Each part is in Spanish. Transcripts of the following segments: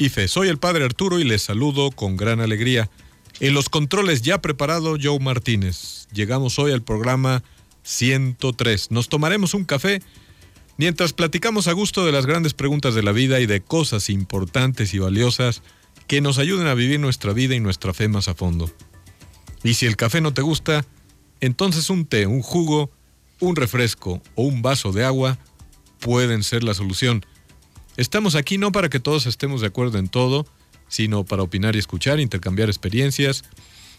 y Fe. Soy el Padre Arturo y les saludo con gran alegría. En los controles ya preparado Joe Martínez. Llegamos hoy al programa 103. Nos tomaremos un café mientras platicamos a gusto de las grandes preguntas de la vida y de cosas importantes y valiosas que nos ayuden a vivir nuestra vida y nuestra fe más a fondo. Y si el café no te gusta, entonces un té, un jugo, un refresco o un vaso de agua pueden ser la solución. Estamos aquí no para que todos estemos de acuerdo en todo, sino para opinar y escuchar, intercambiar experiencias,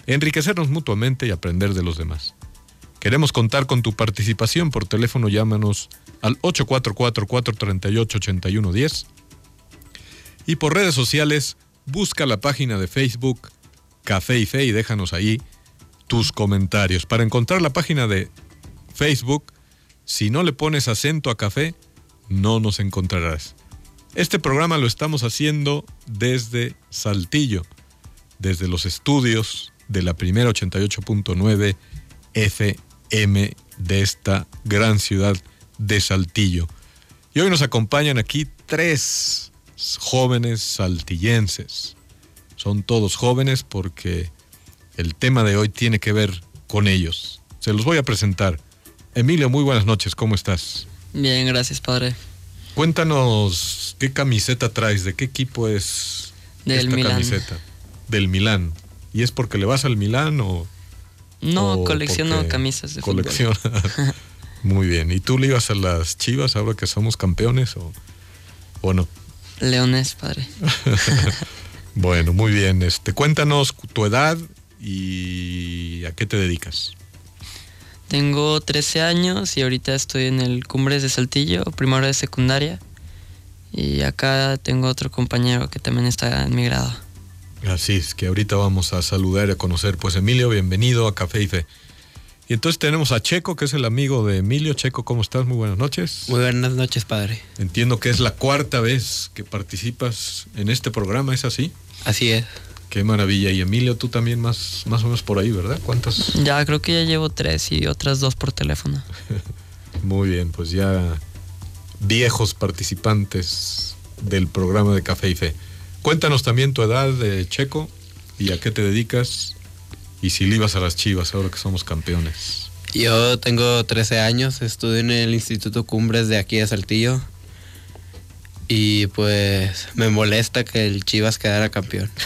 enriquecernos mutuamente y aprender de los demás. Queremos contar con tu participación por teléfono, llámanos al 844-438-8110 y por redes sociales busca la página de Facebook Café y Fe y déjanos ahí tus comentarios. Para encontrar la página de Facebook, si no le pones acento a café, no nos encontrarás. Este programa lo estamos haciendo desde Saltillo, desde los estudios de la primera 88.9 FM de esta gran ciudad de Saltillo. Y hoy nos acompañan aquí tres jóvenes saltillenses. Son todos jóvenes porque el tema de hoy tiene que ver con ellos. Se los voy a presentar. Emilio, muy buenas noches, ¿cómo estás? Bien, gracias, padre. Cuéntanos qué camiseta traes, de qué equipo es Del esta Milán. camiseta. Del Milán. ¿Y es porque le vas al Milán o...? No, o colecciono camisas de fútbol. colecciona? Muy bien. ¿Y tú le ibas a las chivas ahora que somos campeones o, o no? Leones, padre. Bueno, muy bien. Este, cuéntanos tu edad y a qué te dedicas. Tengo 13 años y ahorita estoy en el Cumbres de Saltillo, primero de secundaria. Y acá tengo otro compañero que también está en mi grado. Así es, que ahorita vamos a saludar y a conocer. Pues Emilio, bienvenido a Café y Fe. Y entonces tenemos a Checo, que es el amigo de Emilio. Checo, ¿cómo estás? Muy buenas noches. Muy buenas noches, padre. Entiendo que es la cuarta vez que participas en este programa, ¿es así? Así es. Qué maravilla. Y Emilio, tú también más, más o menos por ahí, ¿verdad? ¿Cuántas? Ya creo que ya llevo tres y otras dos por teléfono. Muy bien, pues ya viejos participantes del programa de Café y Fe. Cuéntanos también tu edad de Checo y a qué te dedicas y si le ibas a las chivas ahora que somos campeones. Yo tengo 13 años, estudio en el Instituto Cumbres de aquí de Saltillo. Y pues me molesta que el Chivas quedara campeón.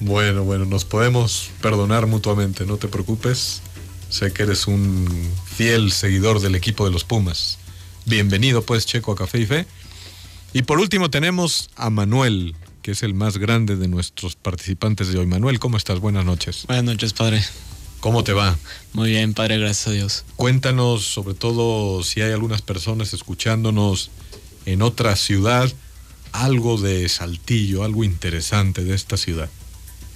Bueno, bueno, nos podemos perdonar mutuamente, no te preocupes. Sé que eres un fiel seguidor del equipo de los Pumas. Bienvenido pues Checo a Café y Fe. Y por último tenemos a Manuel, que es el más grande de nuestros participantes de hoy. Manuel, ¿cómo estás? Buenas noches. Buenas noches, padre. ¿Cómo te va? Muy bien, padre, gracias a Dios. Cuéntanos sobre todo si hay algunas personas escuchándonos en otra ciudad, algo de Saltillo, algo interesante de esta ciudad.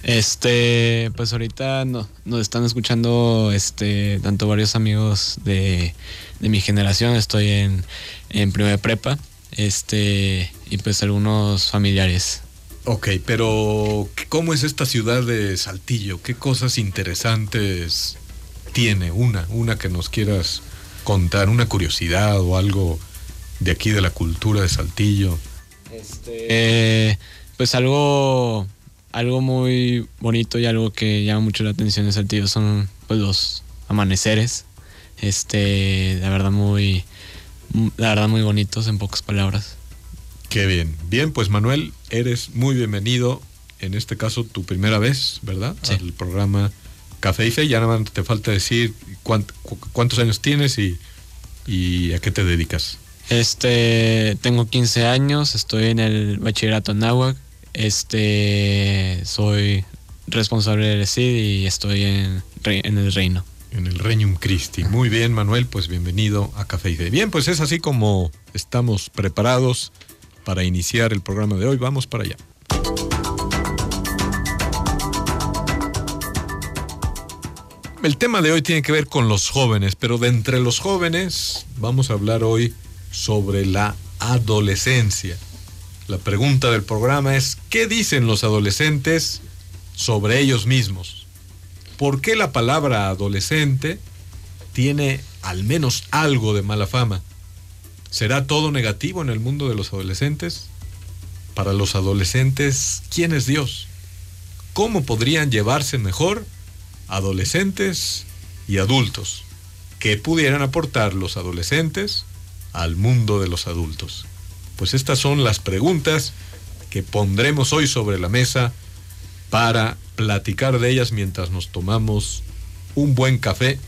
Este, pues ahorita no, nos están escuchando este, tanto varios amigos de, de mi generación, estoy en, en primera de prepa, este, y pues algunos familiares. Ok, pero ¿cómo es esta ciudad de Saltillo? ¿Qué cosas interesantes tiene? Una, una que nos quieras contar, una curiosidad o algo de aquí de la cultura de Saltillo. Eh, pues algo, algo muy bonito y algo que llama mucho la atención de Saltillo son pues los amaneceres. Este, la verdad muy, la verdad muy bonitos en pocas palabras. Qué bien. Bien, pues Manuel, eres muy bienvenido. En este caso, tu primera vez, ¿verdad? Sí. Al programa Café y Fe. Ya nada más te falta decir cuánt- cu- cuántos años tienes y, y a qué te dedicas. Este, tengo 15 años, estoy en el bachillerato en Náhuac. Este, soy responsable del CID y estoy en el reino. En el Regnum Christi. Muy bien, Manuel, pues bienvenido a Café y Fe. Bien, pues es así como estamos preparados para iniciar el programa de hoy. Vamos para allá. El tema de hoy tiene que ver con los jóvenes, pero de entre los jóvenes vamos a hablar hoy sobre la adolescencia. La pregunta del programa es, ¿qué dicen los adolescentes sobre ellos mismos? ¿Por qué la palabra adolescente tiene al menos algo de mala fama? ¿Será todo negativo en el mundo de los adolescentes? Para los adolescentes, ¿quién es Dios? ¿Cómo podrían llevarse mejor adolescentes y adultos? ¿Qué pudieran aportar los adolescentes al mundo de los adultos? Pues estas son las preguntas que pondremos hoy sobre la mesa para platicar de ellas mientras nos tomamos un buen café,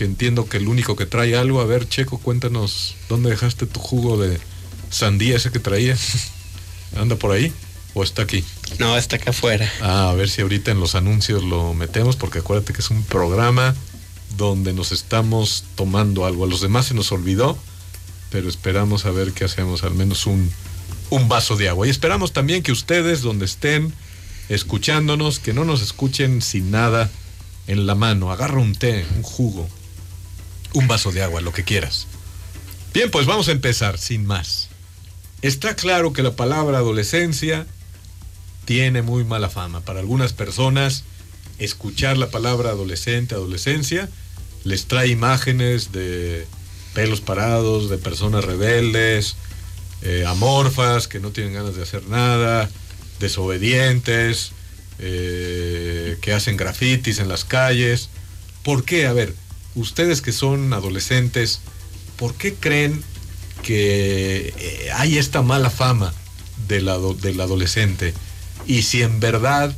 que entiendo que el único que trae algo, a ver Checo, cuéntanos dónde dejaste tu jugo de sandía ese que traía. ¿Anda por ahí? ¿O está aquí? No, está acá afuera. Ah, a ver si ahorita en los anuncios lo metemos, porque acuérdate que es un programa donde nos estamos tomando algo. A los demás se nos olvidó, pero esperamos a ver qué hacemos, al menos un, un vaso de agua. Y esperamos también que ustedes, donde estén escuchándonos, que no nos escuchen sin nada en la mano. Agarra un té, un jugo, un vaso de agua, lo que quieras. Bien, pues vamos a empezar, sin más. Está claro que la palabra adolescencia tiene muy mala fama. Para algunas personas, escuchar la palabra adolescente, adolescencia, les trae imágenes de pelos parados, de personas rebeldes, eh, amorfas, que no tienen ganas de hacer nada, desobedientes, eh, que hacen grafitis en las calles. ¿Por qué? A ver, ustedes que son adolescentes, ¿por qué creen que eh, hay esta mala fama del, adolescente? Y si en verdad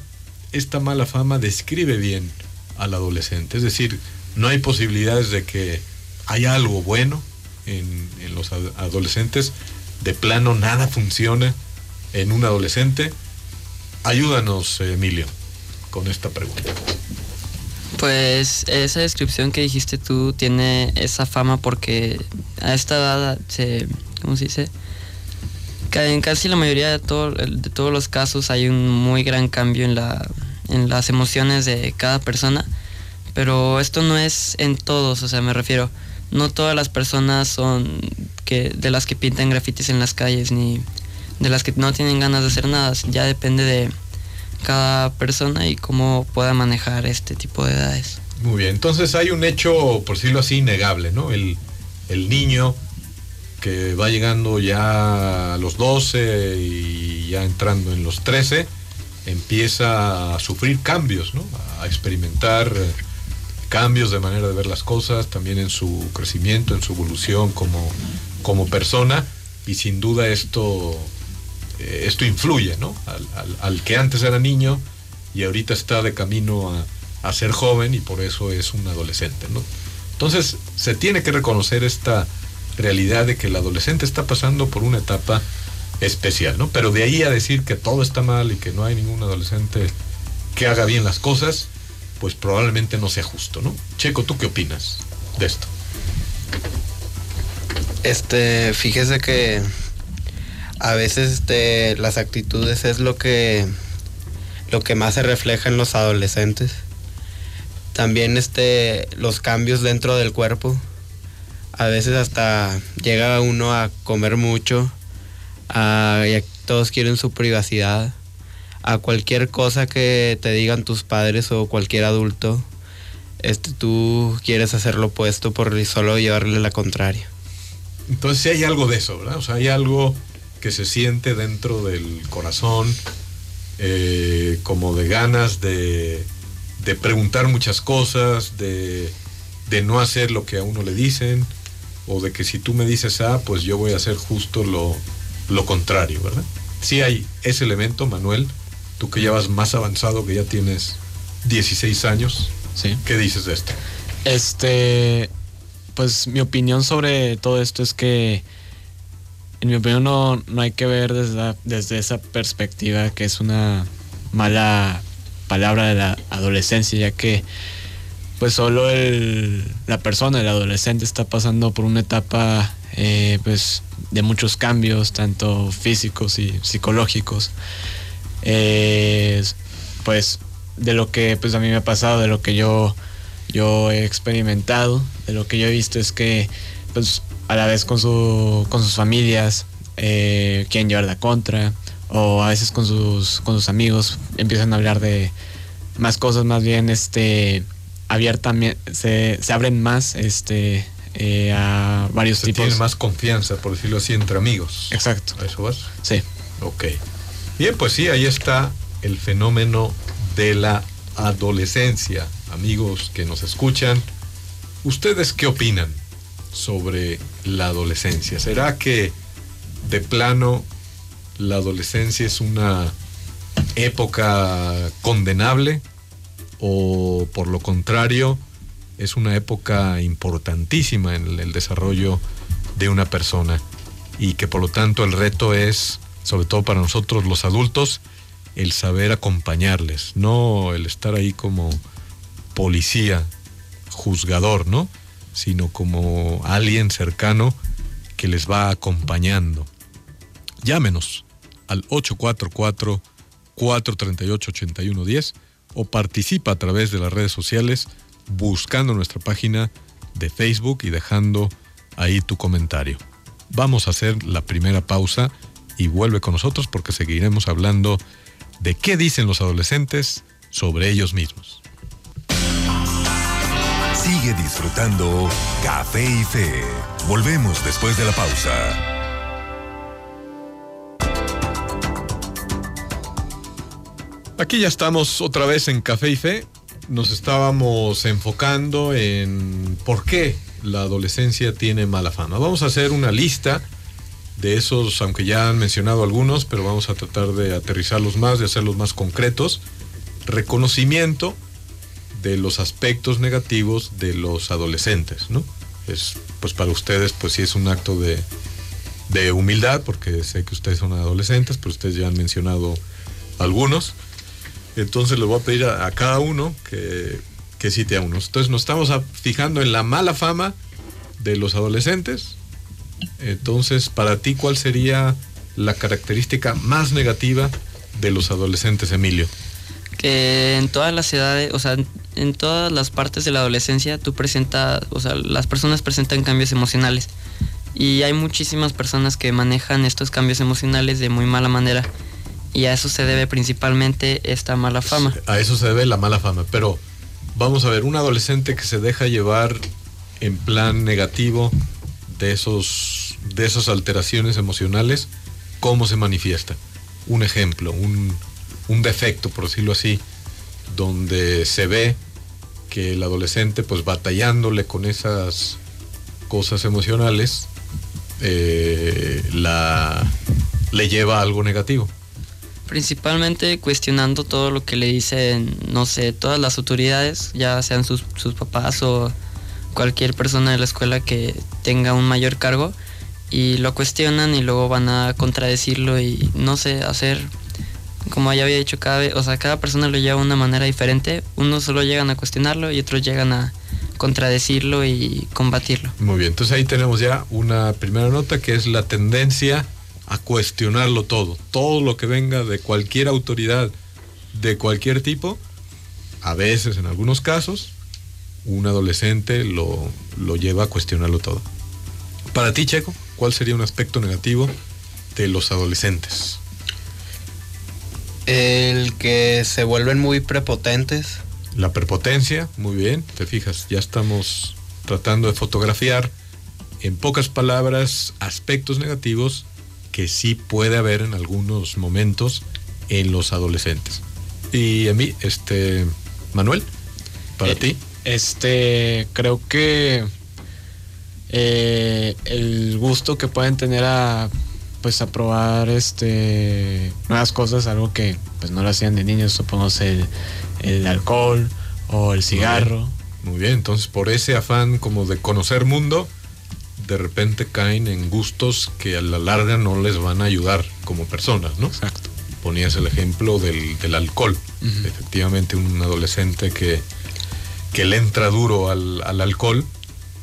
esta mala fama describe bien al adolescente, es decir, no hay posibilidades de que haya algo bueno en, en los adolescentes, de plano nada funciona en un adolescente. Ayúdanos, Emilio, con esta pregunta. Pues esa descripción que dijiste tú tiene esa fama porque a esta edad se, ¿cómo se dice? En casi la mayoría de, de todos los casos hay un muy gran cambio en, la, en las emociones de cada persona, pero esto no es en todos, o sea, me refiero, no todas las personas son que, de las que pintan grafitis en las calles, ni de las que no tienen ganas de hacer nada, ya depende de cada persona y cómo pueda manejar este tipo de edades. Muy bien, entonces hay un hecho, por decirlo así, innegable, ¿no? El, el niño que va llegando ya a los 12 y ya entrando en los 13, empieza a sufrir cambios, ¿no? A experimentar cambios de manera de ver las cosas, también en su crecimiento, en su evolución como, como persona, y sin duda esto eh, esto influye, ¿no? Al, que antes era niño y ahorita está de camino a, a, ser joven y por eso es un adolescente, ¿no? Entonces se tiene que reconocer esta realidad de que el adolescente está pasando por una etapa especial, ¿no? Pero de ahí a decir que todo está mal y que no hay ningún adolescente que haga bien las cosas, pues probablemente no sea justo, ¿no? Checo, ¿tú qué opinas de esto? Este, fíjese que a veces este, las actitudes es lo que, lo que más se refleja en los adolescentes. También este, los cambios dentro del cuerpo. A veces hasta llega uno a comer mucho, a, todos quieren su privacidad, a cualquier cosa que te digan tus padres o cualquier adulto, este, tú quieres hacer lo opuesto por solo llevarle la contraria. Entonces sí hay algo de eso, ¿verdad? O sea, hay algo que se siente dentro del corazón, eh, como de ganas de, de, preguntar muchas cosas, de, de, no hacer lo que a uno le dicen, o de que si tú me dices A, pues yo voy a hacer justo lo, lo contrario, ¿verdad? Sí hay ese elemento, Manuel, tú que ya vas más avanzado, que ya tienes 16 años, sí. ¿qué dices de esto? Este, pues mi opinión sobre todo esto es que en mi opinión no, no hay que ver desde, desde esa perspectiva que es una mala palabra de la adolescencia, ya que pues solo el, la persona, el adolescente está pasando por una etapa eh, pues de muchos cambios, tanto físicos y psicológicos. Pues de lo que pues a mí me ha pasado, de lo que yo yo he experimentado, de lo que yo he visto es que pues a la vez con, su, con sus familias eh, quieren llevar la contra o a veces con sus, con sus amigos empiezan a hablar de más cosas más bien este abiertamente se, se abren más este eh, a varios Se tipos tiene más confianza, por decirlo así, entre amigos. exacto ¿A eso vas? sí Ok. Bien, pues sí, ahí está el fenómeno de la adolescencia. Amigos que nos escuchan, ¿ustedes qué opinan sobre la adolescencia? ¿Será que de plano la adolescencia es una época condenable o por lo contrario es una época importantísima en el desarrollo de una persona y que por lo tanto el reto es, sobre todo para nosotros los adultos, el saber acompañarles, no el estar ahí como policía, juzgador, ¿no? Sino como alguien cercano que les va acompañando. Llámenos al 844-438-8110 o participa a través de las redes sociales buscando nuestra página de Facebook y dejando ahí tu comentario. Vamos a hacer la primera pausa y vuelve con nosotros porque seguiremos hablando de qué dicen los adolescentes sobre ellos mismos. Sigue disfrutando Café y Fe. Volvemos después de la pausa. Aquí ya estamos otra vez en Café y Fe. Nos estábamos enfocando en por qué la adolescencia tiene mala fama. Vamos a hacer una lista de esos, aunque ya han mencionado algunos, pero vamos a tratar de aterrizarlos más, de hacerlos más concretos. Reconocimiento de los aspectos negativos de los adolescentes, ¿no? Es, pues para ustedes, pues sí es un acto de, de humildad, porque sé que ustedes son adolescentes, pero ustedes ya han mencionado algunos. Entonces les voy a pedir a, a cada uno que, que cite a unos. Entonces nos estamos a- fijando en la mala fama de los adolescentes. Entonces, para ti, ¿cuál sería la característica más negativa de los adolescentes, Emilio? que en todas las edades, o sea, en- todas las partes de la adolescencia tú presentas, o sea, las personas presentan cambios emocionales y hay muchísimas personas que manejan estos cambios emocionales de muy mala manera y a eso se debe principalmente esta mala fama. A eso se debe la mala fama. Pero vamos a ver, un adolescente que se deja llevar en plan negativo de esos de esas alteraciones emocionales, ¿cómo se manifiesta? Un ejemplo, un, un defecto, por decirlo así, donde se ve que el adolescente, pues batallándole con esas cosas emocionales, eh, la, le lleva a algo negativo. Principalmente cuestionando todo lo que le dicen, no sé, todas las autoridades, ya sean sus, sus papás o cualquier persona de la escuela que tenga un mayor cargo, y lo cuestionan y luego van a contradecirlo y no sé, hacer, como ya había dicho, cada o sea, cada persona lo lleva de una manera diferente, unos solo llegan a cuestionarlo y otros llegan a contradecirlo y combatirlo. Muy bien, entonces ahí tenemos ya una primera nota que es la tendencia a cuestionarlo todo. Todo lo que venga de cualquier autoridad, de cualquier tipo, a veces, en algunos casos, un adolescente lo, lo lleva a cuestionarlo todo. Para ti, Checo, ¿cuál sería un aspecto negativo de los adolescentes? El que se vuelven muy prepotentes. La prepotencia, muy bien, te fijas, ya estamos tratando de fotografiar en pocas palabras aspectos negativos que sí puede haber en algunos momentos en los adolescentes. Y a mí, este, Manuel, para Eh, ti, Este, creo que eh, el gusto que pueden tener a pues a probar este nuevas cosas, algo que pues no lo hacían de niños, supongo el, el alcohol o el cigarro. muy bien, entonces por ese afán como de conocer mundo, de repente caen en gustos que a la larga no les van a ayudar como personas, ¿no? Exacto. ponías el ejemplo del, del alcohol. Efectivamente, un adolescente que, que le entra duro al, al alcohol,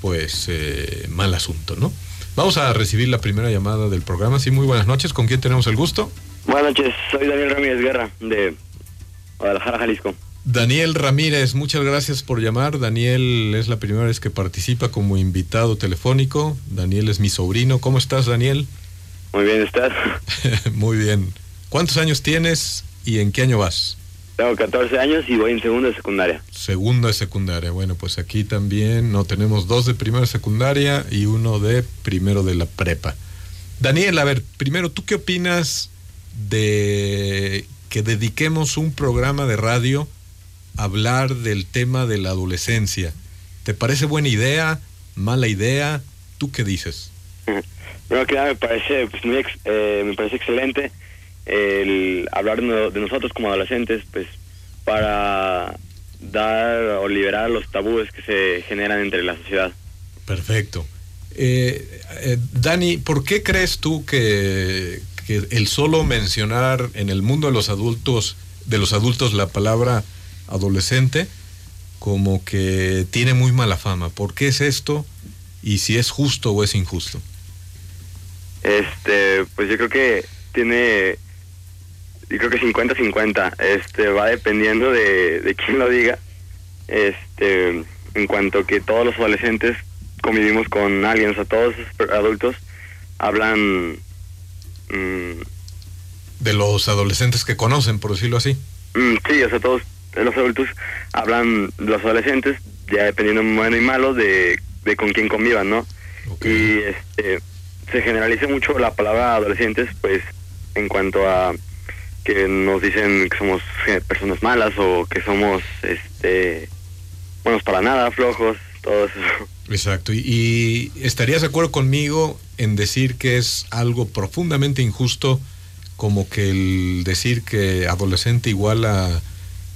pues eh, mal asunto, ¿no? Vamos a recibir la primera llamada del programa. Sí, muy buenas noches. ¿Con quién tenemos el gusto? Buenas noches, soy Daniel Ramírez Guerra de Guadalajara, Jalisco. Daniel Ramírez, muchas gracias por llamar. Daniel es la primera vez que participa como invitado telefónico. Daniel es mi sobrino. ¿Cómo estás, Daniel? Muy bien, ¿estás? Muy bien. ¿Cuántos años tienes y en qué año vas? Tengo 14 años y voy en segundo de secundaria. Segundo de secundaria. Bueno, pues aquí también no tenemos dos de primero de secundaria y uno de primero de la prepa. Daniel, a ver, primero, ¿tú qué opinas de que dediquemos un programa de radio a hablar del tema de la adolescencia? ¿Te parece buena idea? ¿Mala idea? ¿Tú qué dices? Bueno, que me parece, pues, muy ex- eh, me parece excelente el hablar de nosotros como adolescentes, pues para dar o liberar los tabúes que se generan entre la sociedad. Perfecto. Eh, eh, Dani, ¿por qué crees tú que, que el solo mencionar en el mundo de los adultos, de los adultos la palabra adolescente, como que tiene muy mala fama? ¿Por qué es esto? Y si es justo o es injusto. Este, pues yo creo que tiene, yo creo que 50-50, este, va dependiendo de, de quién lo diga, este, en cuanto que todos los adolescentes convivimos con alguien, o sea, todos los adultos hablan, mm, De los adolescentes que conocen, por decirlo así. mm, sí, o sea, todos los adultos hablan, los adolescentes, ya dependiendo bueno y malo de, de con quién convivan, ¿no? Ok. y este se generaliza mucho la palabra adolescentes pues en cuanto a que nos dicen que somos eh, personas malas o que somos este buenos para nada flojos todo eso Exacto. Y, y estarías de acuerdo conmigo en decir que es algo profundamente injusto como que el decir que adolescente igual a,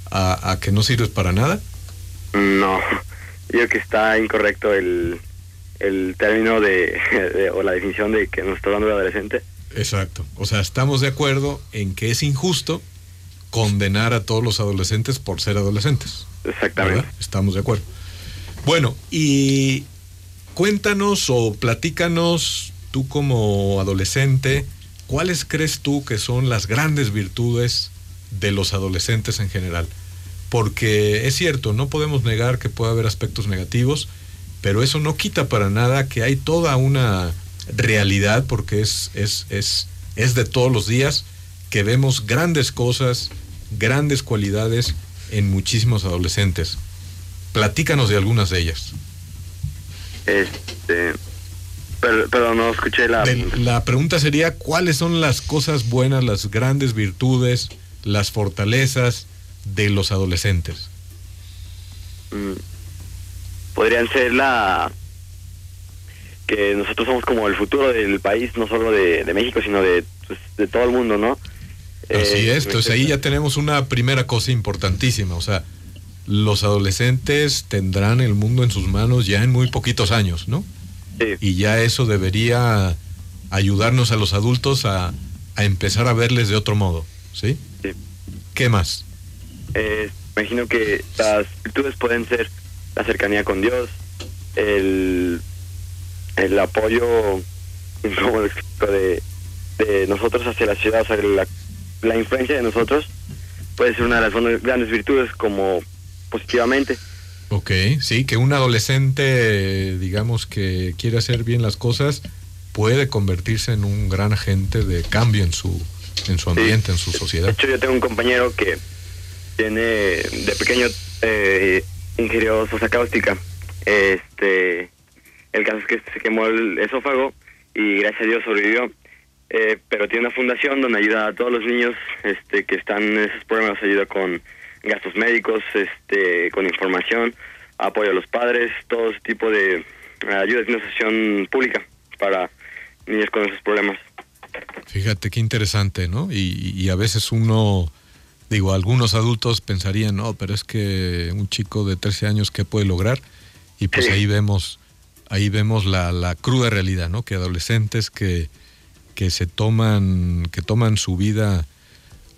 a, a que no sirves para nada. no yo creo que está incorrecto el el término de, de- o la definición de que nos está dando el adolescente Exacto. O sea, estamos de acuerdo en que es injusto condenar a todos los adolescentes por ser adolescentes. exactamente ¿verdad? Estamos de acuerdo. Bueno, y cuéntanos o platícanos tú como adolescente, ¿cuáles crees tú que son las grandes virtudes de los adolescentes en general? Porque es cierto, no podemos negar que puede haber aspectos negativos, pero eso no quita para nada que hay toda una realidad, porque es, es, es, es de todos los días, que vemos grandes cosas, grandes cualidades en muchísimos adolescentes. Platícanos de algunas de ellas. este pero, pero no escuché la De- la pregunta sería, ¿cuáles son las cosas buenas, las grandes virtudes, las fortalezas de los adolescentes? Mm, podrían ser la que nosotros somos como el futuro del país, no solo de, de México, sino de, pues, de todo el mundo, ¿no? Así Eh, es, pues ahí ya tenemos una primera cosa importantísima, o sea, los adolescentes tendrán el mundo en sus manos ya en muy poquitos años, ¿no? sí, Y ya eso debería ayudarnos a los adultos a, a empezar a verles de otro modo, ¿sí? sí. ¿Qué más? Eh, imagino que las virtudes pueden ser la cercanía con Dios, el, el apoyo, ¿cómo lo explico? De, de nosotros hacia la ciudad, o sea, la, la influencia de nosotros puede ser una de las grandes virtudes como positivamente. Ok, sí, que un adolescente, digamos, que quiere hacer bien las cosas, puede convertirse en un gran agente de cambio en su, en su ambiente, en su De sociedad. hecho, yo tengo un compañero que tiene de pequeño eh, ingirió sosa cáustica. Este, el caso es que se quemó el esófago y gracias a Dios sobrevivió. Eh, pero tiene una fundación donde ayuda a todos los niños este, que están en esos problemas, ayuda con gastos médicos, este, con información, apoyo a los padres, todo ese tipo de eh, ayuda de financiación pública para niños con esos problemas. Fíjate qué interesante, ¿no? Y, y a veces uno, digo, algunos adultos pensarían, no, pero es que un chico de 13 años, ¿qué puede lograr? Y pues Sí. ahí vemos, ahí vemos la, la cruda realidad, ¿no? Que adolescentes que, que se toman, que toman su vida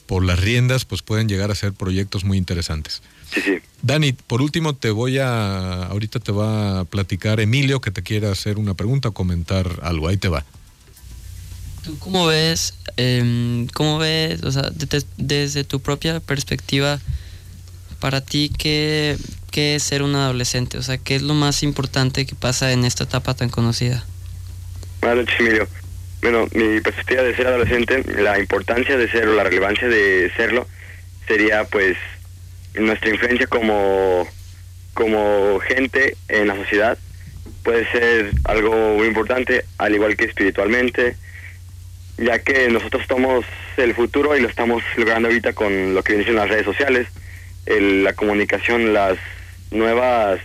por las riendas, pues pueden llegar a hacer proyectos muy interesantes. Sí, sí. Dani, por último te voy a, ahorita te va a platicar Emilio que te quiera hacer una pregunta o comentar algo, ahí te va. ¿Tú cómo ves, em, cómo ves, o sea, de- desde tu propia perspectiva, para ti, ¿qué, ¿qué es ser un adolescente? O sea, ¿qué es lo más importante que pasa en esta etapa tan conocida? Buenas noches, Emilio. Bueno, mi perspectiva de ser adolescente, la importancia de serlo, la relevancia de serlo, sería pues nuestra influencia como, como gente en la sociedad puede ser algo muy importante, al igual que espiritualmente, ya que nosotros somos el futuro y lo estamos logrando ahorita con lo que vienen las redes sociales, el- la comunicación, las nuevas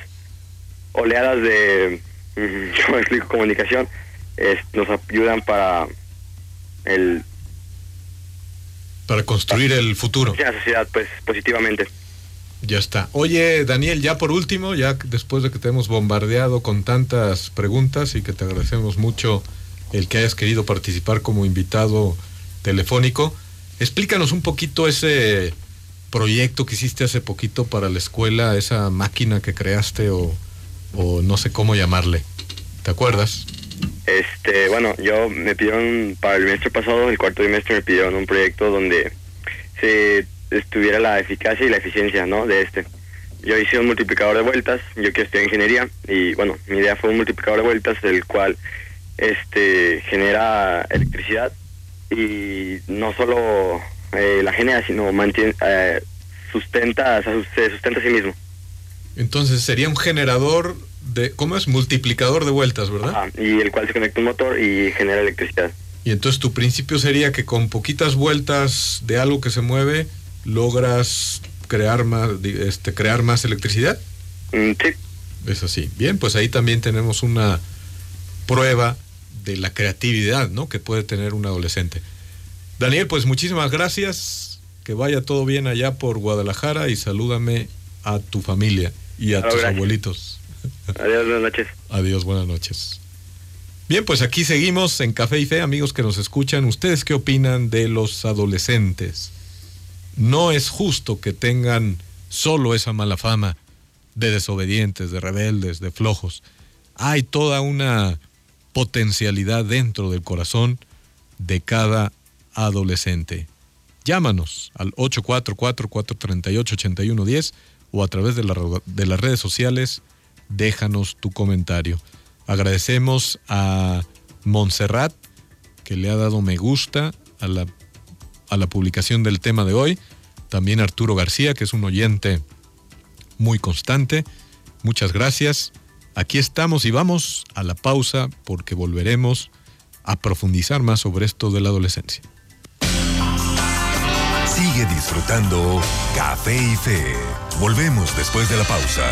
oleadas de. Comunicación, es- nos ayudan para el, Para construir el futuro. la sociedad, pues, positivamente. Ya está. Oye, Daniel, ya por último, ya después de que te hemos bombardeado con tantas preguntas y que te agradecemos mucho el que hayas querido participar como invitado telefónico, explícanos un poquito ese proyecto que hiciste hace poquito para la escuela, esa máquina que creaste o, o no sé cómo llamarle. ¿Te acuerdas? Este, bueno, yo me pidieron para el semestre pasado, el cuarto trimestre, me pidieron un proyecto donde se estuviera la eficacia y la eficiencia, ¿no? De este. Yo hice un multiplicador de vueltas, yo que estudié ingeniería y bueno, mi idea fue un multiplicador de vueltas el cual este genera electricidad y no solo eh, la genera, sino mantiene eh, sustenta, o sea, se sustenta a sí mismo. Entonces sería un generador de, ¿cómo es? Multiplicador de vueltas, ¿verdad? Ajá, y el cual se conecta a un motor y genera electricidad. Y entonces tu principio sería que con poquitas vueltas de algo que se mueve logras crear más, este, crear más electricidad. Mm, sí, Es así. Bien, pues ahí también tenemos una prueba de la creatividad, ¿no? Que puede tener un adolescente. Daniel, pues muchísimas gracias. Que vaya todo bien allá por Guadalajara y salúdame a tu familia y a tus abuelitos. adiós, buenas noches. Adiós, buenas noches. Bien, pues aquí seguimos en Café y Fe, amigos que nos escuchan. ¿Ustedes qué opinan de los adolescentes? No es justo que tengan solo esa mala fama de desobedientes, de rebeldes, de flojos. Hay toda una potencialidad dentro del corazón de cada adolescente. Llámanos al 844-438-8110 o a través de, la- de las redes sociales, déjanos tu comentario. Agradecemos a Montserrat, que le ha dado me gusta a la, a la publicación del tema de hoy. También Arturo García, que es un oyente muy constante. Muchas gracias. Aquí estamos y vamos a la pausa porque volveremos a profundizar más sobre esto de la adolescencia. Sigue disfrutando Café y Fe. Volvemos después de la pausa.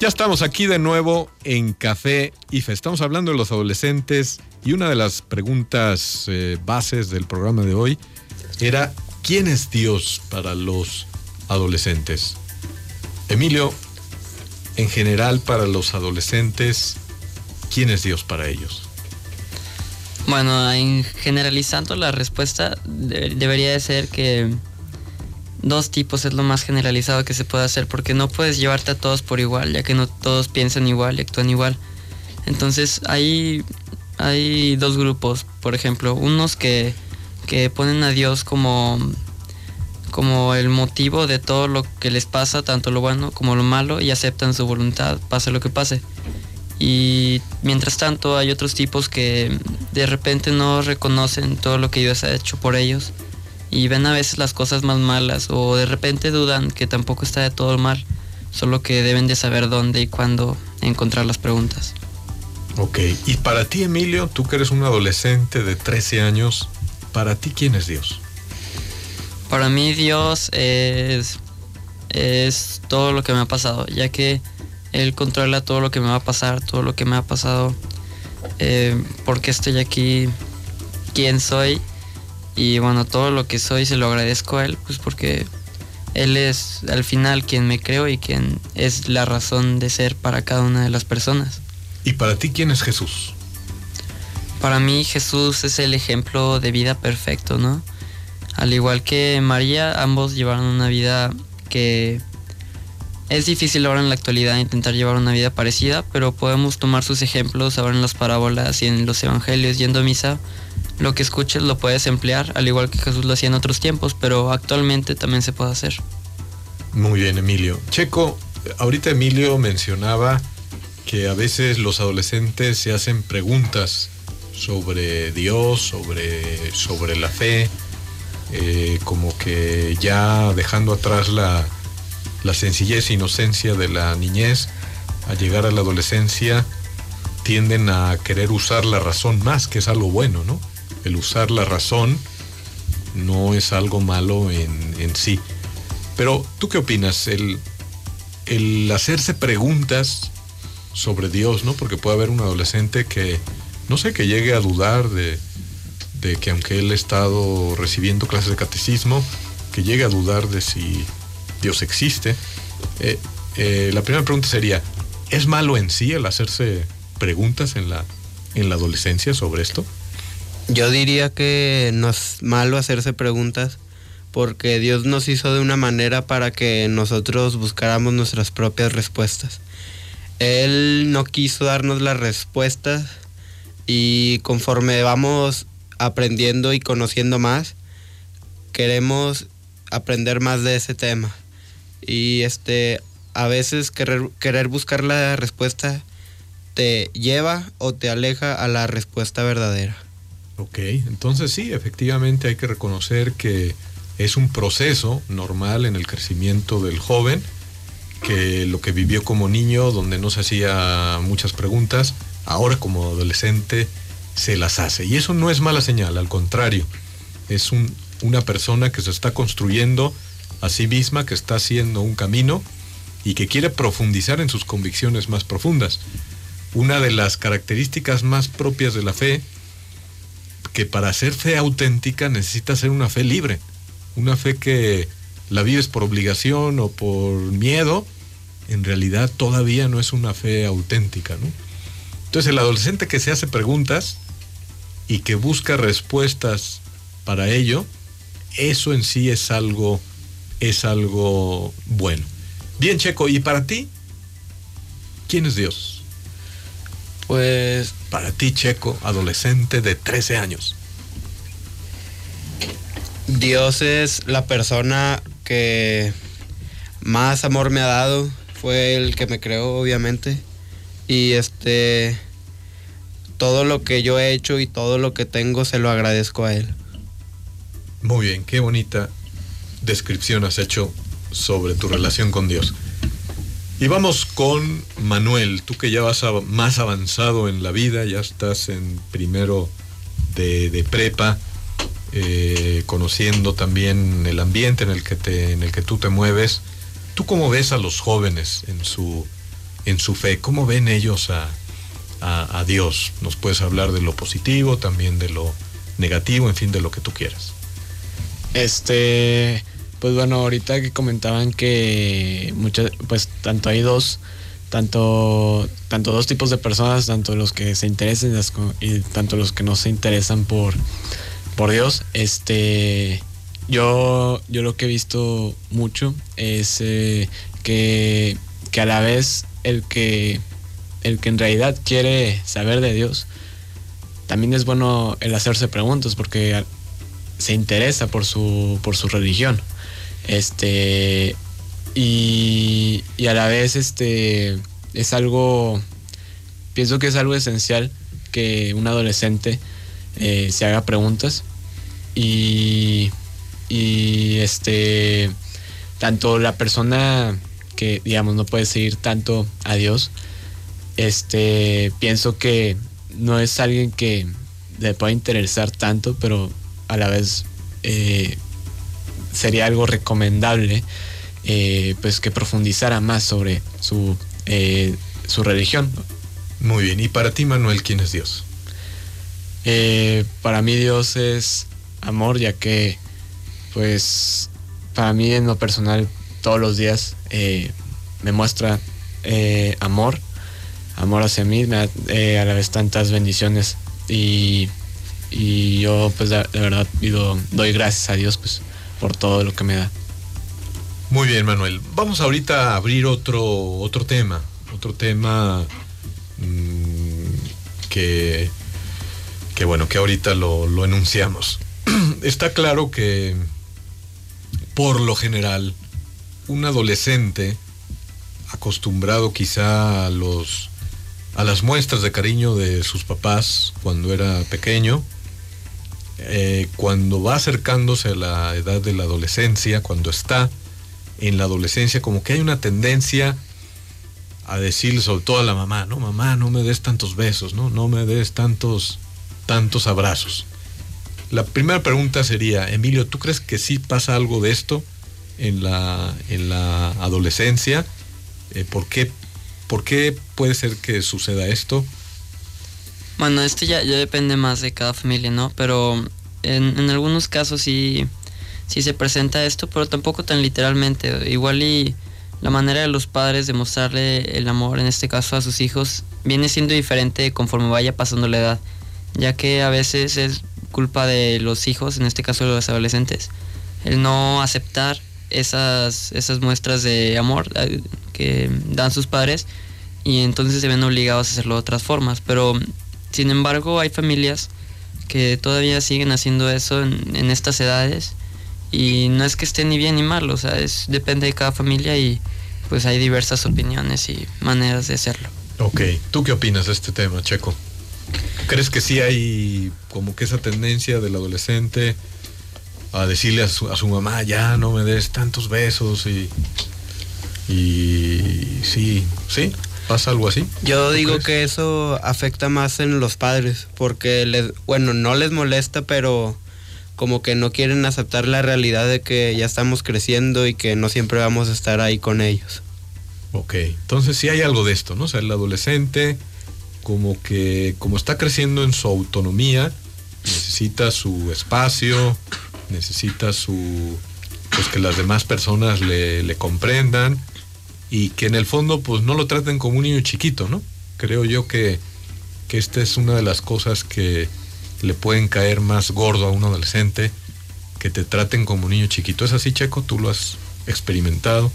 Ya estamos aquí de nuevo en Café y Fe. Estamos hablando de los adolescentes y una de las preguntas eh, bases del programa de hoy era ¿quién es Dios para los adolescentes? Emilio, en general para los adolescentes, ¿quién es Dios para ellos? Bueno, en generalizando la respuesta de- debería de ser que dos tipos es lo más generalizado que se puede hacer porque no puedes llevarte a todos por igual, ya que no todos piensan igual y actúan igual. Entonces hay, hay dos grupos, por ejemplo, unos que, que ponen a Dios como, como el motivo de todo lo que les pasa, tanto lo bueno como lo malo, y aceptan su voluntad, pase lo que pase. Y mientras tanto hay otros tipos que de repente no reconocen todo lo que Dios ha hecho por ellos y ven a veces las cosas más malas o de repente dudan que tampoco está de todo mal, solo que deben de saber dónde y cuándo encontrar las preguntas. Ok, y para ti Emilio, tú que eres un adolescente de 13 años, ¿para ti quién es Dios? Para mí Dios es, es todo lo que me ha pasado, ya que Él controla todo lo que me va a pasar, todo lo que me ha pasado, eh, por qué estoy aquí, quién soy y bueno, todo lo que soy se lo agradezco a Él, pues porque Él es al final quien me creo y quien es la razón de ser para cada una de las personas. ¿Y para ti quién es Jesús? Para mí Jesús es el ejemplo de vida perfecto, ¿no? Al igual que María, ambos llevaron una vida que es difícil ahora en la actualidad intentar llevar una vida parecida, pero podemos tomar sus ejemplos ahora en las parábolas y en los evangelios yendo a misa lo que escuches lo puedes emplear, al igual que Jesús lo hacía en otros tiempos, pero actualmente también se puede hacer. Muy bien, Emilio. Checo, ahorita Emilio mencionaba que a veces los adolescentes se hacen preguntas sobre Dios, sobre, sobre la fe, eh, como que ya dejando atrás la, la sencillez e inocencia de la niñez, a llegar a la adolescencia, tienden a querer usar la razón más, que es algo bueno, ¿no? El usar la razón no es algo malo en, en sí. Pero, ¿tú qué opinas? El, el hacerse preguntas sobre Dios, ¿no? Porque puede haber un adolescente que, no sé, que llegue a dudar de, de que aunque él ha estado recibiendo clases de catecismo, que llegue a dudar de si Dios existe. Eh, eh, la primera pregunta sería, ¿es malo en sí el hacerse preguntas en la, en la adolescencia sobre esto? Yo diría que no es malo hacerse preguntas porque Dios nos hizo de una manera para que nosotros buscáramos nuestras propias respuestas. Él no quiso darnos las respuestas y conforme vamos aprendiendo y conociendo más, queremos aprender más de ese tema. Y este, a veces querer, querer buscar la respuesta te lleva o te aleja a la respuesta verdadera. Ok, entonces sí, efectivamente hay que reconocer que es un proceso normal en el crecimiento del joven, que lo que vivió como niño, donde no se hacía muchas preguntas, ahora como adolescente se las hace. Y eso no es mala señal, al contrario, es un, una persona que se está construyendo a sí misma, que está haciendo un camino y que quiere profundizar en sus convicciones más profundas. Una de las características más propias de la fe, que para ser fe auténtica necesita ser una fe libre, una fe que la vives por obligación o por miedo, en realidad todavía no es una fe auténtica. Entonces el adolescente que se hace preguntas y que busca respuestas para ello, eso en sí es algo, es algo bueno. Bien, Checo, ¿y para ti? ¿Quién es Dios? Pues Para ti, Checo, adolescente de 13 años. Dios es la persona que más amor me ha dado, fue el que me creó obviamente y este todo lo que yo he hecho y todo lo que tengo se lo agradezco a él. Muy bien, qué bonita descripción has hecho sobre tu relación con Dios. Y vamos con Manuel, tú que ya vas más avanzado en la vida, ya estás en primero de, prepa, eh, conociendo también el ambiente en el, que te, en el que tú te mueves. ¿Tú cómo ves a los jóvenes en su, en su fe? ¿Cómo ven ellos a- a Dios? Nos puedes hablar de lo positivo, también de lo negativo, en fin, de lo que tú quieras. Este, pues bueno, ahorita que comentaban que muchas, pues tanto hay dos, tanto, tanto dos tipos de personas, tanto los que se interesan y tanto los que no se interesan por, por Dios. Este, yo, yo lo que he visto mucho es eh, que, que a la vez el que, el que en realidad quiere saber de Dios, también es bueno el hacerse preguntas porque se interesa por su, por su religión. Este, y, y a la vez este, es algo, pienso que es algo esencial que un adolescente eh, se haga preguntas y, y este, tanto la persona que digamos no puede seguir tanto a Dios, este, pienso que no es alguien que le pueda interesar tanto, pero a la vez eh, sería algo recomendable eh, pues que profundizara más sobre su, eh, su religión. Muy bien, y para ti, Manuel, ¿quién es Dios? Eh, para mí Dios es amor, ya que pues para mí en lo personal todos los días me muestra amor, amor hacia mí, me da a la vez tantas bendiciones y, y yo pues de, de verdad pido, doy gracias a Dios pues por todo lo que me da. Muy bien, Manuel. Vamos ahorita a abrir otro, otro tema. Otro tema mm, que, que bueno, que ahorita lo, lo enunciamos. Está claro que por lo general un adolescente acostumbrado quizá a los a las muestras de cariño de sus papás cuando era pequeño, eh, cuando va acercándose a la edad de la adolescencia, cuando está en la adolescencia, como que hay una tendencia a decirle sobre todo a la mamá, no mamá, no me des tantos besos, no, no me des tantos, tantos abrazos. La primera pregunta sería, Emilio, ¿tú crees que sí pasa algo de esto en la, en la adolescencia? Eh, ¿por, qué, ¿Por qué puede ser que suceda esto? Bueno, esto ya, ya depende más de cada familia, ¿no? Pero en, en algunos casos sí, sí se presenta esto, pero tampoco tan literalmente. Igual y la manera de los padres de mostrarle el amor, en este caso a sus hijos, viene siendo diferente conforme vaya pasando la edad, ya que a veces es culpa de los hijos, en este caso de los adolescentes, el no aceptar esas, esas muestras de amor eh, que dan sus padres y entonces se ven obligados a hacerlo de otras formas. Pero sin embargo hay familias que todavía siguen haciendo eso en, en estas edades y no es que esté ni bien ni mal, o sea, es, depende de cada familia y pues hay diversas opiniones y maneras de hacerlo. Ok, ¿tú qué opinas de este tema, Checo? ¿Crees que sí hay como que esa tendencia del adolescente a decirle a su, a su mamá, ya no me des tantos besos y... Y sí, sí, pasa algo así. Yo ¿Tú digo crees? que eso afecta más en los padres, porque les, bueno, no les molesta, pero como que no quieren aceptar la realidad de que ya estamos creciendo y que no siempre vamos a estar ahí con ellos. Ok, entonces sí hay algo de esto, ¿no? O sea, el adolescente como que como está creciendo en su autonomía, necesita su espacio, necesita su pues que las demás personas le, le comprendan y que en el fondo pues no lo traten como un niño chiquito, ¿no? Creo yo que, que esta es una de las cosas que le pueden caer más gordo a un adolescente, que te traten como un niño chiquito. ¿Es así, Checo? ¿Tú lo has experimentado?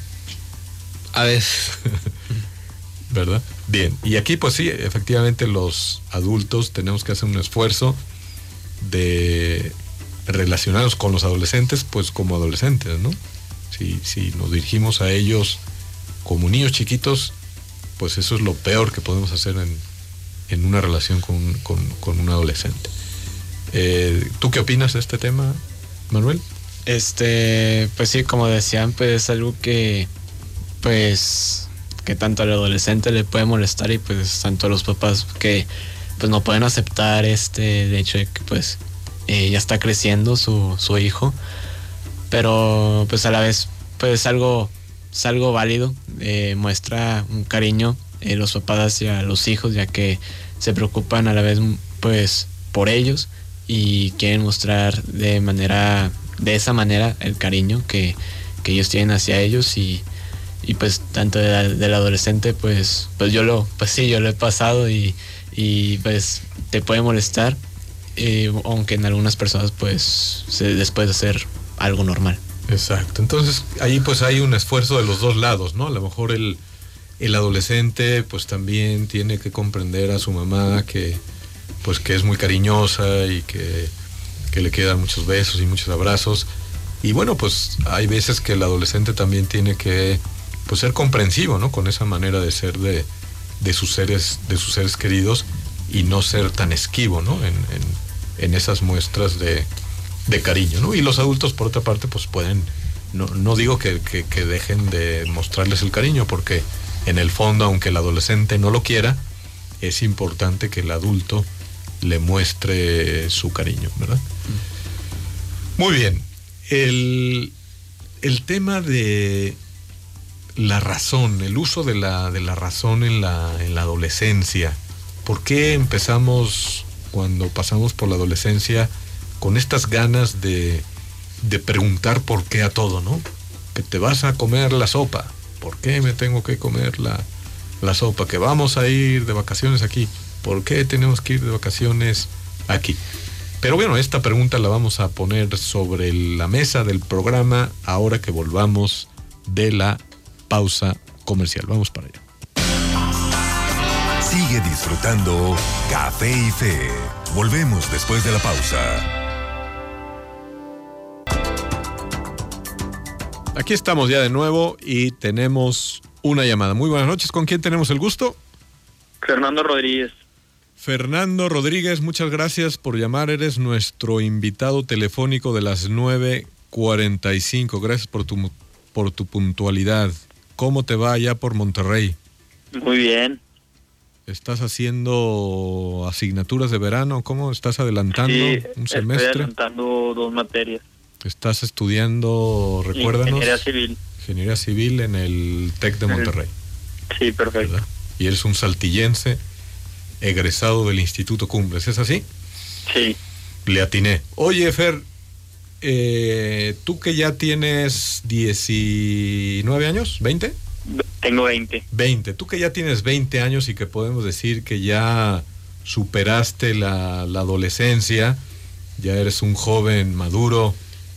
A veces. ¿verdad? Bien, y aquí pues sí, efectivamente los adultos tenemos que hacer un esfuerzo de relacionarnos con los adolescentes pues como adolescentes, ¿no? Si, si nos dirigimos a ellos como niños chiquitos, pues eso es lo peor que podemos hacer en, en una relación con, con- un adolescente. Eh, ¿Tú qué opinas de este tema, Manuel? Este, pues sí, como decían, pues es algo que, pues, que tanto al adolescente le puede molestar y pues tanto a los papás que pues no pueden aceptar este el hecho que pues eh, ya está creciendo su, su hijo, pero pues a la vez pues es algo, es algo válido, eh, muestra un cariño eh, los papás hacia los hijos ya que se preocupan a la vez pues por ellos y quieren mostrar de manera de esa manera el cariño que, que ellos tienen hacia ellos y, y pues tanto de del adolescente pues pues yo lo pues sí yo lo he pasado y, y pues te puede molestar eh, aunque en algunas personas pues se, después de ser algo normal Exacto. Entonces, ahí pues hay un esfuerzo de los dos lados, ¿no? A lo mejor el, el adolescente pues también tiene que comprender a su mamá que pues que es muy cariñosa y que, que le quedan muchos besos y muchos abrazos. Y bueno, pues hay veces que el adolescente también tiene que pues ser comprensivo, ¿no? Con esa manera de ser de, de sus seres, de sus seres queridos y no ser tan esquivo, ¿no? En, en- en esas muestras de, de cariño, ¿no? Y los adultos, por otra parte, pues pueden, no, no digo que, que- dejen de mostrarles el cariño, porque en el fondo, aunque el adolescente no lo quiera, es importante que el adulto le muestre su cariño, ¿verdad? Muy bien. El, el tema de la razón, el uso de la, de la razón en la, en la adolescencia. ¿Por qué empezamos cuando pasamos por la adolescencia con estas ganas de, de preguntar por qué a todo, ¿no? Que te vas a comer la sopa. ¿Por qué me tengo que comer la, la sopa? Que vamos a ir de vacaciones aquí. ¿Por qué tenemos que ir de vacaciones aquí? Pero bueno, esta pregunta la vamos a poner sobre la mesa del programa ahora que volvamos de la pausa comercial. Vamos para allá. Sigue disfrutando Café y Fe. Volvemos después de la pausa. Aquí estamos ya de nuevo y tenemos una llamada. Muy buenas noches. ¿Con quién tenemos el gusto? Fernando Rodríguez. Fernando Rodríguez, muchas gracias por llamar. Eres nuestro invitado telefónico de las 9.45. Gracias por tu, por tu puntualidad. ¿Cómo te va allá por Monterrey? Muy bien. ¿Estás haciendo asignaturas de verano? ¿Cómo estás adelantando Sí, un estoy semestre? adelantando dos materias. Estás estudiando, recuérdanos, Ingeniería civil. ingeniería civil en el TEC de Monterrey, Sí, perfecto. ¿verdad? Y eres un saltillense egresado del Instituto Cumbres, ¿es así? Sí. Le atiné. Oye, Fer, eh, tú que ya tienes 19 años, 20? Tengo 20. 20. Tú que ya tienes 20 años y que podemos decir que ya superaste la, la adolescencia, ya eres un joven maduro,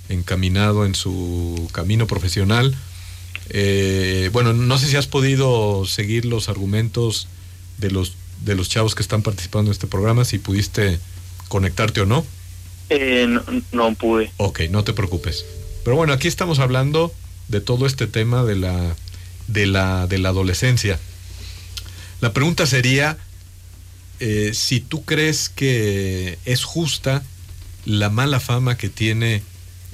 encaminado en su camino profesional. Eh, bueno, no sé si has podido seguir los argumentos de los, de los chavos que están participando en este programa, si pudiste conectarte o no. Eh, no, no pude. Ok, no te preocupes. Pero bueno, aquí estamos hablando de todo este tema de la, de la, de la adolescencia. La pregunta sería eh, si tú crees que es justa la mala fama que tiene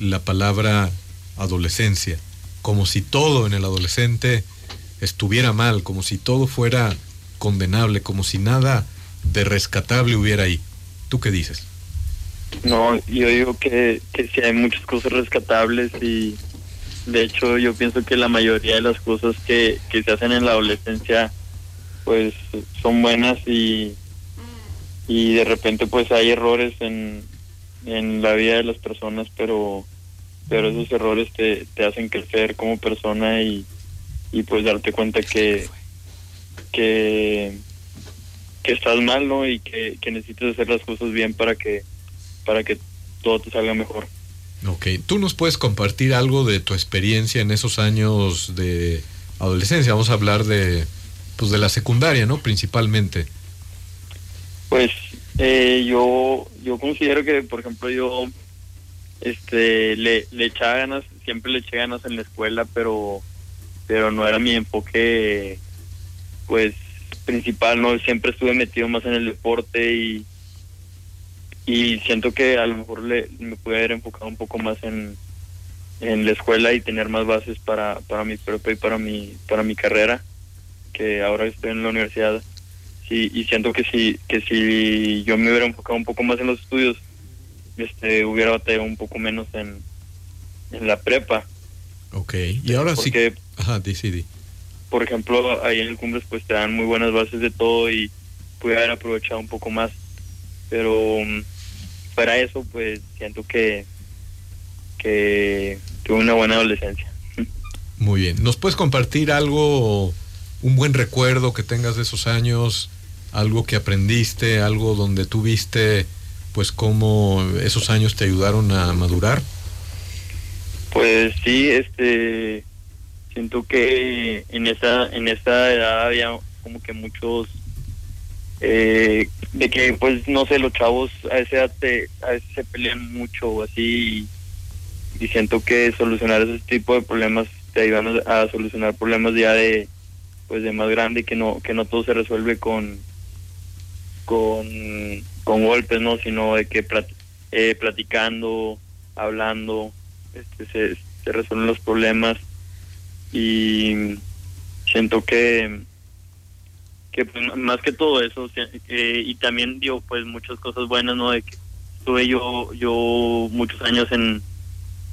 la palabra adolescencia, como si todo en el adolescente estuviera mal, como si todo fuera condenable, como si nada de rescatable hubiera ahí. ¿Tú qué dices? No, yo digo que, que sí hay muchas cosas rescatables y de hecho yo pienso que la mayoría de las cosas que, que se hacen en la adolescencia pues son buenas y, y de repente pues hay errores en, en la vida de las personas pero pero esos errores te, te hacen crecer como persona y, y pues darte cuenta que que que estás mal no y que, que necesitas hacer las cosas bien para que para que todo te salga mejor Ok, ¿tú nos puedes compartir algo de tu experiencia en esos años de adolescencia? Vamos a hablar de, pues de la secundaria, ¿no? Principalmente. Pues eh, yo yo considero que, por ejemplo, yo este le, le echaba ganas, siempre le eché ganas en la escuela, pero pero no era mi enfoque pues principal, no siempre estuve metido más en el deporte y y siento que a lo mejor le, me pude haber enfocado un poco más en, en la escuela y tener más bases para, para mi prepa y para mi para mi carrera que ahora estoy en la universidad. Sí, y siento que si que si yo me hubiera enfocado un poco más en los estudios este hubiera batallado un poco menos en, en la prepa Ok, y ahora sí. Ajá, decidí. por ejemplo ahí en el Cumbres pues te dan muy buenas bases de todo y pude haber aprovechado un poco más pero mm, para eso pues siento que que tuve una buena adolescencia Muy bien. ¿Nos puedes compartir algo, un buen recuerdo que tengas de esos años? Algo que aprendiste, algo donde tú viste, pues, cómo esos años te ayudaron a madurar? Pues sí, este siento que en esa en esa edad había como que muchos eh, de que pues no sé los chavos a esa edad te- a veces se pelean mucho así y, y siento que solucionar ese tipo de problemas te ayudan a, a solucionar problemas ya de pues de más grande que no que no todo se resuelve con con con golpes no sino de que eh, platicando hablando este, se, resuelven los problemas. Y siento que que pues, más que todo eso eh, y también digo pues muchas cosas buenas no de que estuve yo yo muchos años en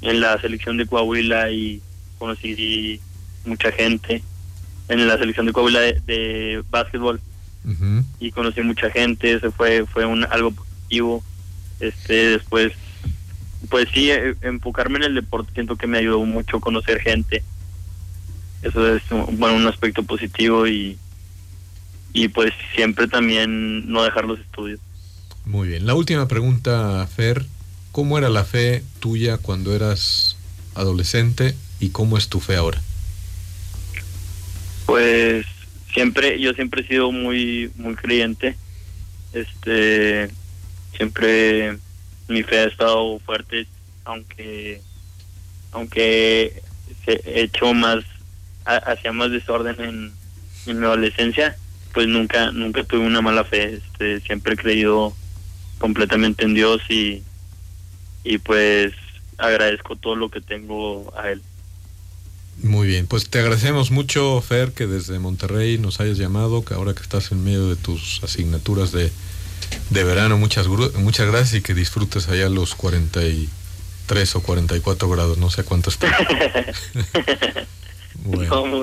en la selección de Coahuila y conocí mucha gente en la selección de Coahuila de básquetbol Y conocí mucha gente, eso fue fue un algo positivo. Este después pues sí, eh, enfocarme en el deporte siento que me ayudó mucho conocer gente. Eso es un- bueno, un aspecto positivo y y pues siempre también no dejar los estudios. Muy bien. La última pregunta, Fer. ¿Cómo era la fe tuya cuando eras adolescente y cómo es tu fe ahora? Pues siempre, yo siempre he sido muy, muy creyente. Este, siempre mi fe ha estado fuerte, aunque, aunque he hecho más, hacía más desorden en, en mi adolescencia, pues nunca, nunca tuve una mala fe. Este, siempre he creído completamente en Dios y, y pues agradezco todo lo que tengo a Él. Muy bien, pues te agradecemos mucho, Fer, que desde Monterrey nos hayas llamado, que ahora que estás en medio de tus asignaturas de, de verano, muchas, muchas gracias y que disfrutes allá los 43 o 44 grados, no sé cuánto está.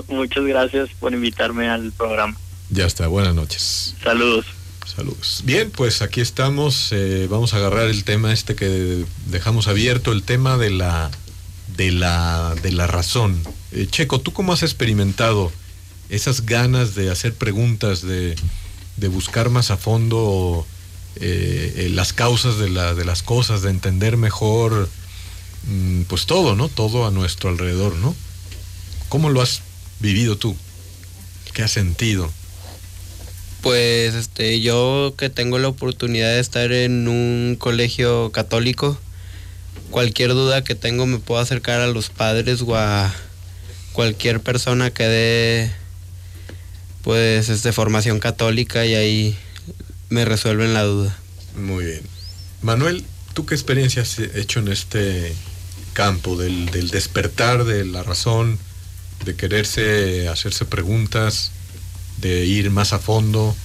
muchas gracias por invitarme al programa. Ya está, buenas noches. Saludos. Saludos. Bien, pues aquí estamos. Eh, vamos a agarrar el tema este que dejamos abierto, el tema de la de la de la razón. Eh, Checo, ¿tú cómo has experimentado esas ganas de hacer preguntas, de, de buscar más a fondo eh, las causas de, la, de las cosas, de entender mejor, mm, pues todo, ¿no? Todo a nuestro alrededor, ¿no? ¿Cómo lo has vivido tú? ¿Qué has sentido? Pues este, yo que tengo la oportunidad de estar en un colegio católico, cualquier duda que tengo me puedo acercar a los padres o a cualquier persona que dé pues este formación católica y ahí me resuelven la duda. Muy bien. Manuel, ¿tú qué experiencia has hecho en este campo del, del despertar de la razón, de quererse hacerse preguntas? de ir más a fondo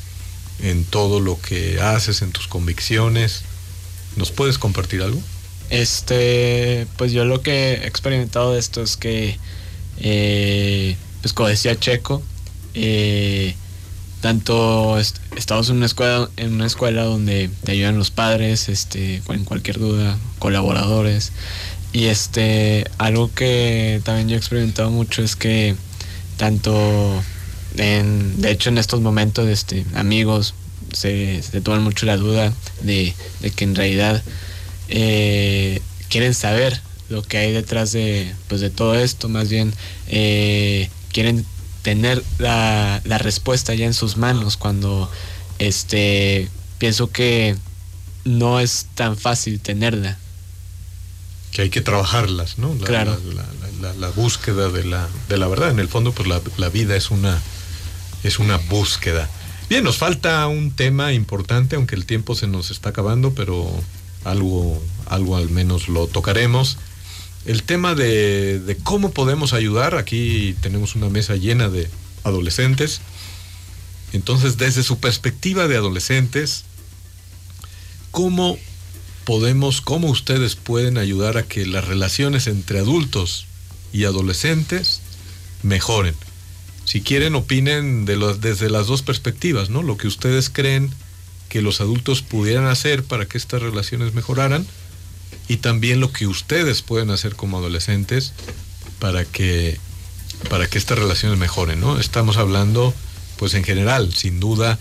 en todo lo que haces, en tus convicciones. ¿Nos puedes compartir algo? Este, pues yo lo que he experimentado de esto es que, eh, pues como decía Checo, eh, tanto estamos en una escuela, en una escuela donde te ayudan los padres, este, en cualquier duda, colaboradores. Y este, algo que también yo he experimentado mucho es que tanto de hecho, en estos momentos, este, amigos se, se toman mucho la duda de, que en realidad eh, quieren saber lo que hay detrás de, pues, de todo esto, más bien eh, quieren tener la, la, respuesta ya en sus manos cuando este pienso que no es tan fácil tenerla. Que hay que trabajarlas, ¿no? La, claro. La, la, búsqueda de la, de la verdad. En el fondo, pues la, vida es una, es una búsqueda. Bien, nos falta un tema importante, aunque el tiempo se nos está acabando, pero algo, algo al menos lo tocaremos. El tema de, cómo podemos ayudar. Aquí tenemos una mesa llena de adolescentes. Entonces, desde su perspectiva de adolescentes, ¿cómo podemos, cómo ustedes pueden ayudar a que las relaciones entre adultos y adolescentes mejoren? si quieren, opinen desde las dos perspectivas, ¿no? Lo que ustedes creen que los adultos pudieran hacer para que estas relaciones mejoraran y también lo que ustedes pueden hacer como adolescentes para que para que estas relaciones mejoren, ¿no? Estamos hablando, pues en general, sin duda,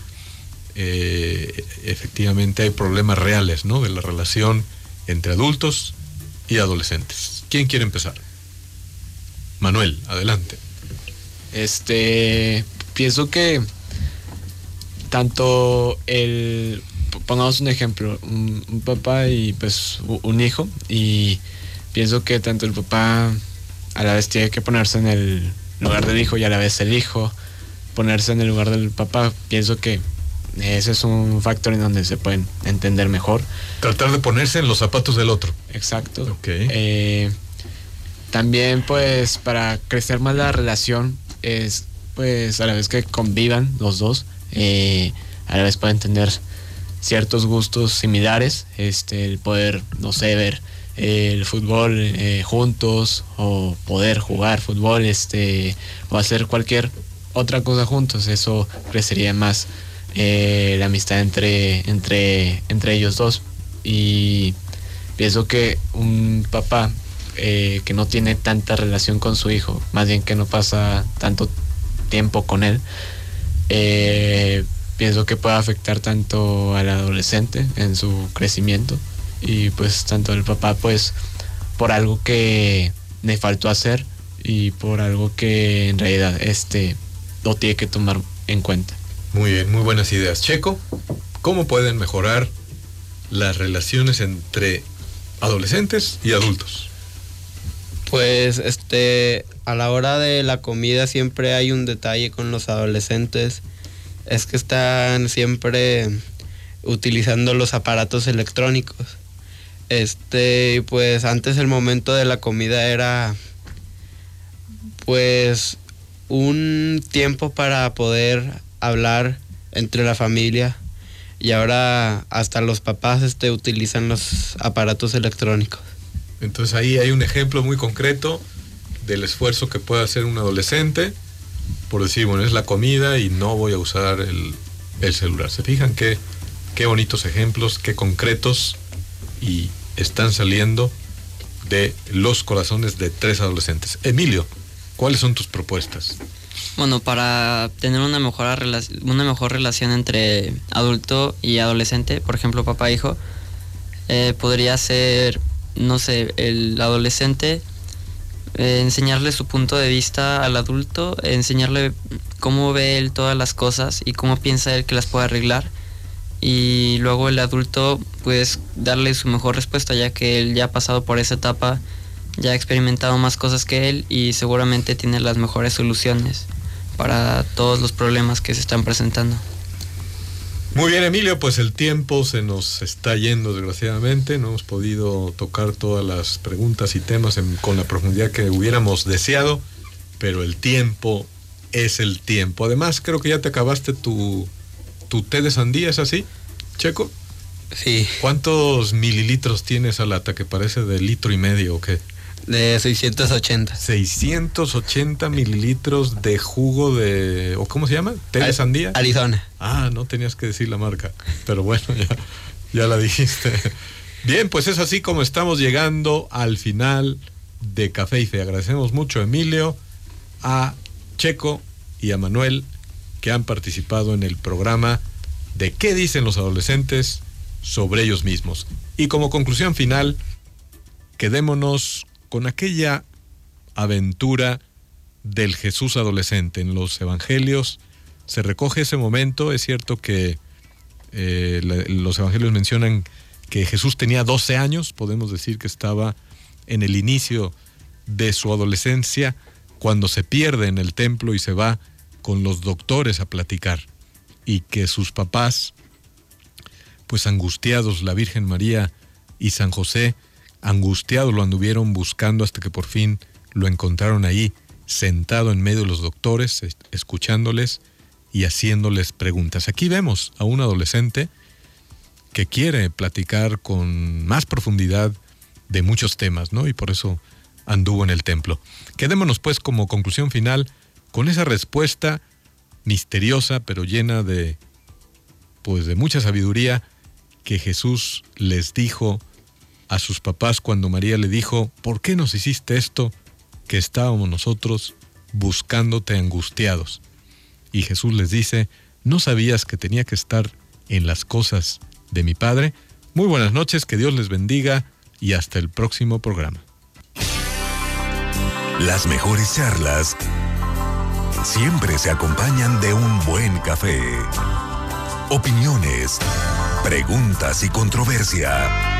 eh, efectivamente hay problemas reales, ¿no? De la relación entre adultos y adolescentes. ¿Quién quiere empezar? Manuel, adelante. Este, pienso que tanto el, pongamos un ejemplo, un, papá y pues un hijo, y pienso que tanto el papá a la vez tiene que ponerse en el lugar del hijo y a la vez el hijo ponerse en el lugar del papá. Pienso que ese es un factor en donde se pueden entender mejor. Tratar de ponerse en los zapatos del otro. Exacto. Okay. Eh, también pues para crecer más la relación es pues a la vez que convivan los dos, eh, a la vez pueden tener ciertos gustos similares, este, el poder, no sé, ver eh, el fútbol eh, juntos o poder jugar fútbol, este, o hacer cualquier otra cosa juntos, eso crecería más la amistad entre, entre, entre ellos dos. Y pienso que un papá eh, que no tiene tanta relación con su hijo, más bien que no pasa tanto tiempo con él, eh, pienso que puede afectar tanto al adolescente en su crecimiento y pues tanto el papá pues por algo que le faltó hacer y por algo que en realidad este lo tiene que tomar en cuenta. Muy bien, muy buenas ideas. Checo, ¿cómo pueden mejorar las relaciones entre adolescentes y adultos? Pues este, a la hora de la comida siempre hay un detalle con los adolescentes. Es que están siempre utilizando los aparatos electrónicos. Este, pues antes el momento de la comida era pues un tiempo para poder hablar entre la familia y ahora hasta los papás este, utilizan los aparatos electrónicos. Entonces ahí hay un ejemplo muy concreto del esfuerzo que puede hacer un adolescente por decir, bueno, es la comida y no voy a usar el, el celular. ¿Se fijan qué, qué bonitos ejemplos, qué concretos y están saliendo de los corazones de tres adolescentes? Emilio, ¿cuáles son tus propuestas? Bueno, para tener una mejor, una mejor relación entre adulto y adolescente, por ejemplo, papá-hijo, eh, podría ser, no sé, el adolescente eh, enseñarle su punto de vista al adulto, enseñarle cómo ve él todas las cosas y cómo piensa él que las puede arreglar. Y luego el adulto, pues, darle su mejor respuesta, ya que él ya ha pasado por esa etapa, ya ha experimentado más cosas que él y seguramente tiene las mejores soluciones para todos los problemas que se están presentando. Muy bien, Emilio, pues el tiempo se nos está yendo desgraciadamente. No hemos podido tocar todas las preguntas y temas en- con la profundidad que hubiéramos deseado, pero el tiempo es el tiempo. Además, creo que ya te acabaste tu, tu té de sandía, ¿es así, Checo? Sí, ¿Cuántos mililitros tiene esa lata que parece de litro y medio o qué? De 680. 680 mililitros de jugo de... ¿O cómo se llama? ¿Té de sandía? Arizona. Ah, no tenías que decir la marca. Pero bueno, ya, ya la dijiste. Bien, pues es así como estamos llegando al final de Café y Fe. Agradecemos mucho a Emilio, a Checo y a Manuel que han participado en el programa de qué dicen los adolescentes sobre ellos mismos. Y como conclusión final, quedémonos con aquella aventura del Jesús adolescente. En los evangelios se recoge ese momento. Es cierto que eh, los evangelios mencionan que Jesús tenía 12 años, podemos decir que estaba en el inicio de su adolescencia, cuando se pierde en el templo y se va con los doctores a platicar. Y que sus papás, pues angustiados, la Virgen María y San José, angustiados lo anduvieron buscando hasta que por fin lo encontraron ahí, sentado en medio de los doctores, es- escuchándoles y haciéndoles preguntas. Aquí vemos a un adolescente que quiere platicar con más profundidad de muchos temas, ¿no? Y por eso anduvo en el templo. Quedémonos pues como conclusión final con esa respuesta misteriosa pero llena de pues de mucha sabiduría que Jesús les dijo a sus papás cuando María le dijo, ¿por qué nos hiciste esto que estábamos nosotros buscándote angustiados? Y Jesús les dice, ¿no sabías que tenía que estar en las cosas de mi Padre? Muy buenas noches, que Dios les bendiga y hasta el próximo programa. Las mejores charlas siempre se acompañan de un buen café. Opiniones, preguntas y controversia